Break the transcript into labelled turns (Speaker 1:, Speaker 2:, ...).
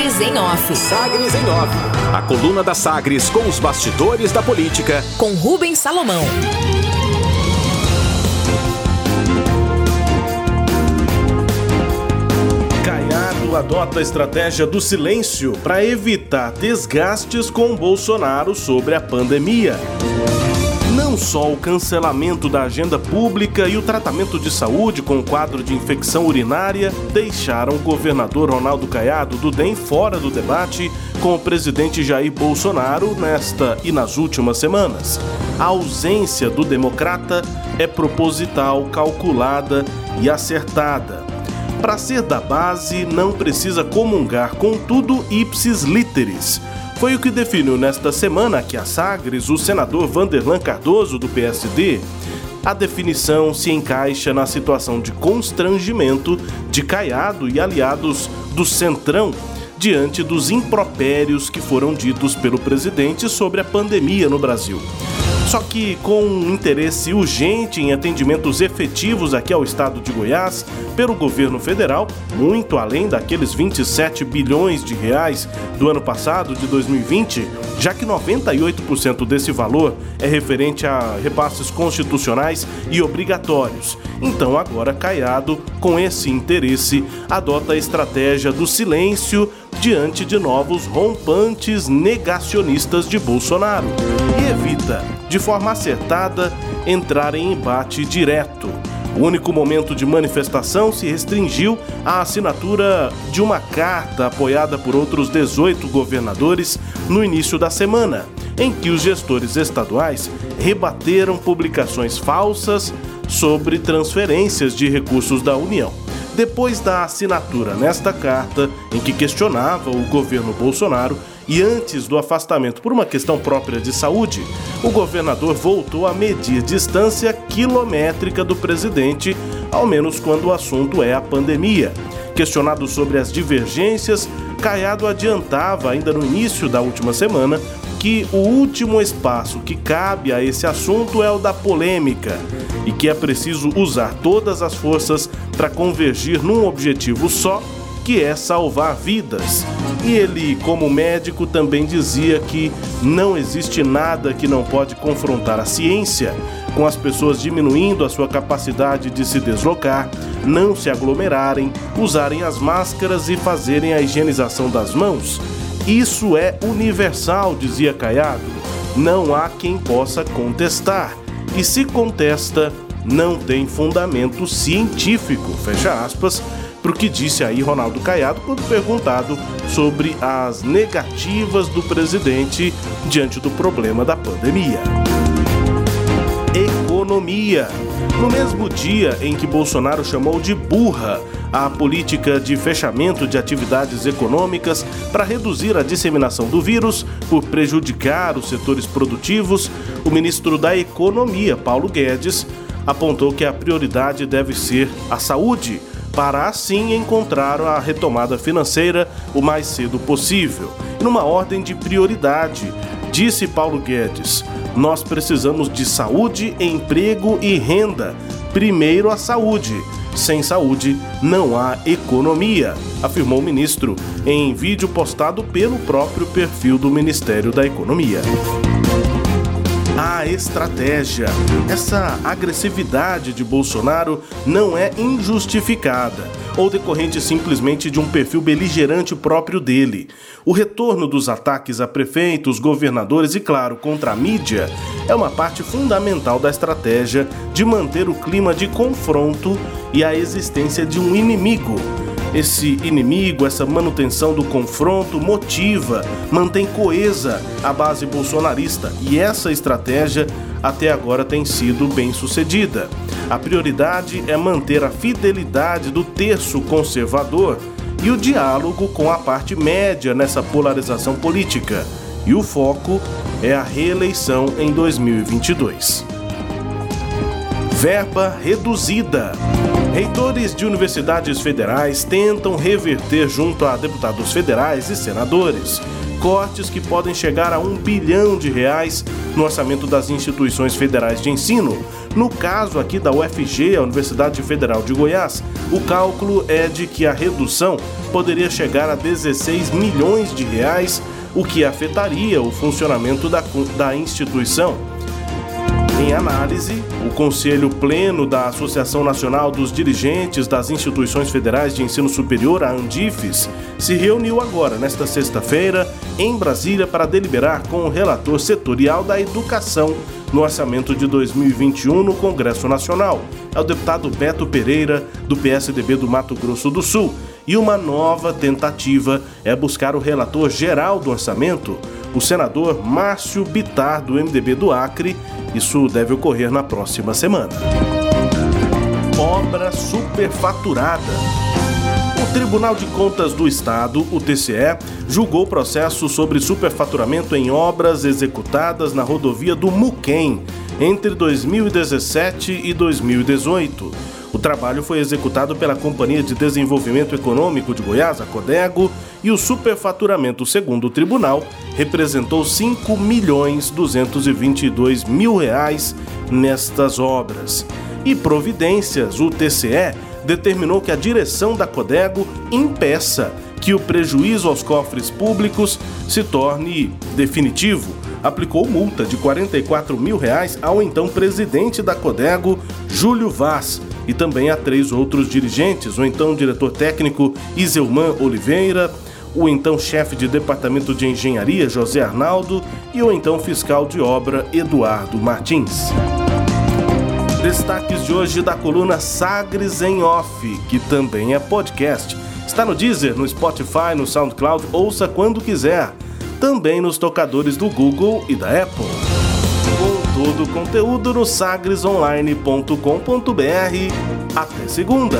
Speaker 1: Sagres em Off.
Speaker 2: Sagres em Off. A coluna da Sagres com os bastidores da política.
Speaker 1: Com Rubens Salomão.
Speaker 3: Caiado adota a estratégia do silêncio para evitar desgastes com Bolsonaro sobre a pandemia. Só o cancelamento da agenda pública e o tratamento de saúde com o quadro de infecção urinária deixaram o governador Ronaldo Caiado do DEM fora do debate com o presidente Jair Bolsonaro nesta e nas últimas semanas. A ausência do democrata é proposital, calculada e acertada. Para ser da base, não precisa comungar com tudo ipsis literis foi o que definiu nesta semana aqui a Sagres o senador Vanderlan Cardoso, do PSD. A definição se encaixa na situação de constrangimento de Caiado e aliados do Centrão diante dos impropérios que foram ditos pelo presidente sobre a pandemia no Brasil. Só que com um interesse urgente em atendimentos efetivos aqui ao estado de Goiás pelo governo federal, muito além daqueles 27 bilhões de reais do ano passado, de 2020, já que 98% desse valor é referente a repasses constitucionais e obrigatórios. Então, agora Caiado, com esse interesse, adota a estratégia do silêncio diante de novos rompantes negacionistas de Bolsonaro e evita, de forma acertada, entrar em embate direto. O único momento de manifestação se restringiu à assinatura de uma carta apoiada por outros 18 governadores no início da semana, em que os gestores estaduais rebateram publicações falsas sobre transferências de recursos da União. Depois da assinatura nesta carta, em que questionava o governo Bolsonaro, e antes do afastamento por uma questão própria de saúde, o governador voltou a medir distância quilométrica do presidente, ao menos quando o assunto é a pandemia. Questionado sobre as divergências, Caiado adiantava, ainda no início da última semana, que o último espaço que cabe a esse assunto é o da polêmica e que é preciso usar todas as forças para convergir num objetivo só, que é salvar vidas. E ele, como médico, também dizia que não existe nada que não pode confrontar a ciência, com as pessoas diminuindo a sua capacidade de se deslocar, não se aglomerarem, usarem as máscaras e fazerem a higienização das mãos. Isso é universal, dizia Caiado. Não há quem possa contestar. E se contesta, não tem fundamento científico. Fecha aspas para o que disse aí Ronaldo Caiado quando perguntado sobre as negativas do presidente diante do problema da pandemia. Economia. No mesmo dia em que Bolsonaro chamou de burra a política de fechamento de atividades econômicas para reduzir a disseminação do vírus por prejudicar os setores produtivos, o ministro da Economia, Paulo Guedes, apontou que a prioridade deve ser a saúde, para assim encontrar a retomada financeira o mais cedo possível. Numa ordem de prioridade, disse Paulo Guedes: nós precisamos de saúde, emprego e renda. Primeiro a saúde. Sem saúde, não há economia, afirmou o ministro em vídeo postado pelo próprio perfil do Ministério da Economia a estratégia. Essa agressividade de Bolsonaro não é injustificada ou decorrente simplesmente de um perfil beligerante próprio dele. O retorno dos ataques a prefeitos, governadores e, claro, contra a mídia é uma parte fundamental da estratégia de manter o clima de confronto e a existência de um inimigo esse inimigo, essa manutenção do confronto motiva, mantém coesa a base bolsonarista e essa estratégia até agora tem sido bem sucedida. A prioridade é manter a fidelidade do terço conservador e o diálogo com a parte média nessa polarização política. E o foco é a reeleição em 2022. Verba reduzida. Reitores de universidades federais tentam reverter junto a deputados federais e senadores cortes que podem chegar a um bilhão de reais no orçamento das instituições federais de ensino. No caso aqui da UFG, a Universidade Federal de Goiás, o cálculo é de que a redução poderia chegar a 16 milhões de reais, o que afetaria o funcionamento da, da instituição. Em análise, o Conselho Pleno da Associação Nacional dos Dirigentes das Instituições Federais de Ensino Superior, a Andifes, se reuniu agora, nesta sexta-feira, em Brasília, para deliberar com o relator setorial da educação no orçamento de 2021 no Congresso Nacional. É o deputado Beto Pereira, do PSDB do Mato Grosso do Sul. E uma nova tentativa é buscar o relator geral do orçamento, o senador Márcio Bitar, do MDB do Acre, isso deve ocorrer na próxima semana. Obra superfaturada. O Tribunal de Contas do Estado, o TCE, julgou o processo sobre superfaturamento em obras executadas na rodovia do Muquem entre 2017 e 2018. O trabalho foi executado pela Companhia de Desenvolvimento Econômico de Goiás, a Codego, e o superfaturamento, segundo o tribunal, representou 5 milhões 222 mil reais nestas obras. E providências, o TCE determinou que a direção da Codego impeça que o prejuízo aos cofres públicos se torne definitivo. Aplicou multa de 44 mil reais ao então presidente da Codego, Júlio Vaz, e também a três outros dirigentes, o então diretor técnico Iselman Oliveira, o então chefe de departamento de engenharia José Arnaldo e o então fiscal de obra Eduardo Martins. Destaques de hoje da coluna Sagres em Off, que também é podcast. Está no Deezer, no Spotify, no SoundCloud, ouça quando quiser. Também nos tocadores do Google e da Apple. Com todo o conteúdo no sagresonline.com.br. Até segunda!